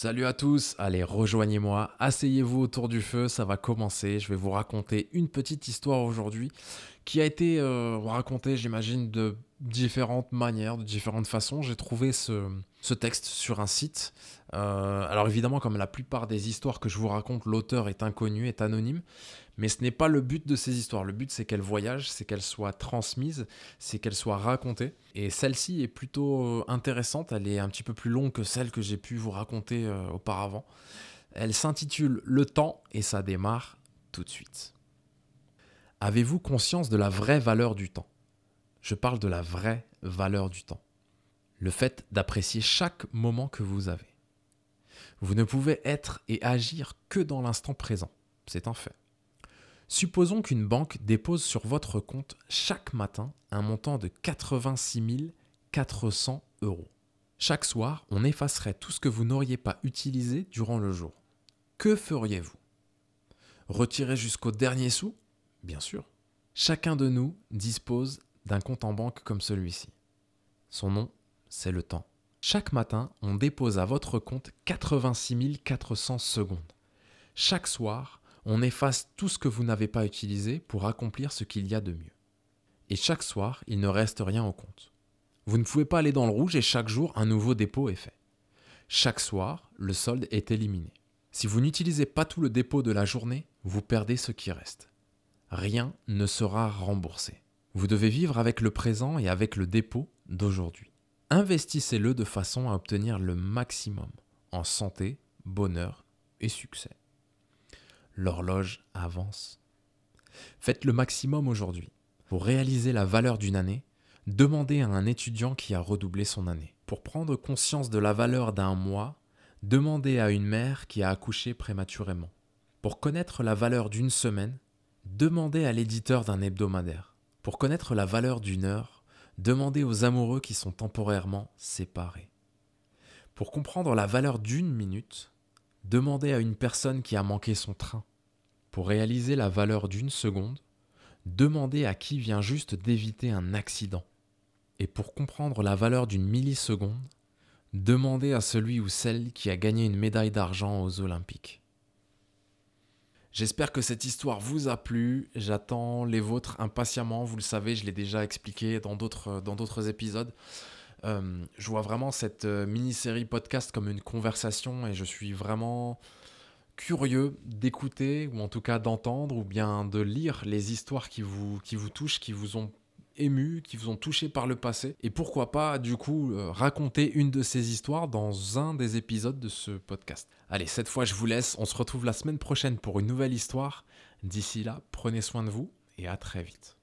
Salut à tous, allez rejoignez-moi, asseyez-vous autour du feu, ça va commencer, je vais vous raconter une petite histoire aujourd'hui qui a été euh, racontée j'imagine de différentes manières, de différentes façons. J'ai trouvé ce, texte sur un site. Euh, alors évidemment comme la plupart des histoires que je vous raconte, l'auteur est inconnu, est anonyme, mais ce n'est pas le but de ces histoires. Le but, c'est qu'elles voyagent, c'est qu'elles soient transmises, c'est qu'elles soient racontées. Et celle-ci est plutôt euh, intéressante. Elle est un petit peu plus longue que celle que j'ai pu vous raconter euh, auparavant. Elle s'intitule Le temps et ça démarre tout de suite. Avez-vous conscience de la vraie valeur du temps? Je parle de la vraie valeur du temps. Le fait d'apprécier chaque moment que vous avez. Vous ne pouvez être et agir que dans l'instant présent. C'est un fait. Supposons qu'une banque dépose sur votre compte chaque matin un montant de 86 400 euros. Chaque soir, on effacerait tout ce que vous n'auriez pas utilisé durant le jour. Que feriez-vous? Retirer jusqu'au dernier sou? Bien sûr. Chacun de nous dispose d'un compte en banque comme celui-ci. Son nom, c'est le temps. Chaque matin, on dépose à votre compte 86 400 secondes. Chaque soir, on efface tout ce que vous n'avez pas utilisé pour accomplir ce qu'il y a de mieux. Et chaque soir, il ne reste rien au compte. Vous ne pouvez pas aller dans le rouge et chaque jour, un nouveau dépôt est fait. Chaque soir, le solde est éliminé. Si vous n'utilisez pas tout le dépôt de la journée, vous perdez ce qui reste. Rien ne sera remboursé. Vous devez vivre avec le présent et avec le dépôt d'aujourd'hui. Investissez-le de façon à obtenir le maximum en santé, bonheur et succès l'horloge avance. Faites le maximum aujourd'hui. Pour réaliser la valeur d'une année, demandez à un étudiant qui a redoublé son année. Pour prendre conscience de la valeur d'un mois, demandez à une mère qui a accouché prématurément. Pour connaître la valeur d'une semaine, demandez à l'éditeur d'un hebdomadaire. Pour connaître la valeur d'une heure, demandez aux amoureux qui sont temporairement séparés. Pour comprendre la valeur d'une minute, demandez à une personne qui a manqué son train. Pour réaliser la valeur d'une seconde, demandez à qui vient juste d'éviter un accident. Et pour comprendre la valeur d'une milliseconde, demandez à celui ou celle qui a gagné une médaille d'argent aux Olympiques. J'espère que cette histoire vous a plu. J'attends les vôtres impatiemment. Vous le savez, je l'ai déjà expliqué dans d'autres, d'autres épisodes. Euh, je vois vraiment cette euh, mini-série podcast comme une conversation et je suis vraiment curieux d'écouter ou en tout cas d'entendre ou bien de lire les histoires qui vous touchent, qui vous ont ému, qui vous ont touché par le passé. Et pourquoi pas, du coup, euh, raconter une de ces histoires dans un des épisodes de ce podcast. Allez, cette fois, je vous laisse. On se retrouve la semaine prochaine pour une nouvelle histoire. D'ici là, prenez soin de vous et à très vite.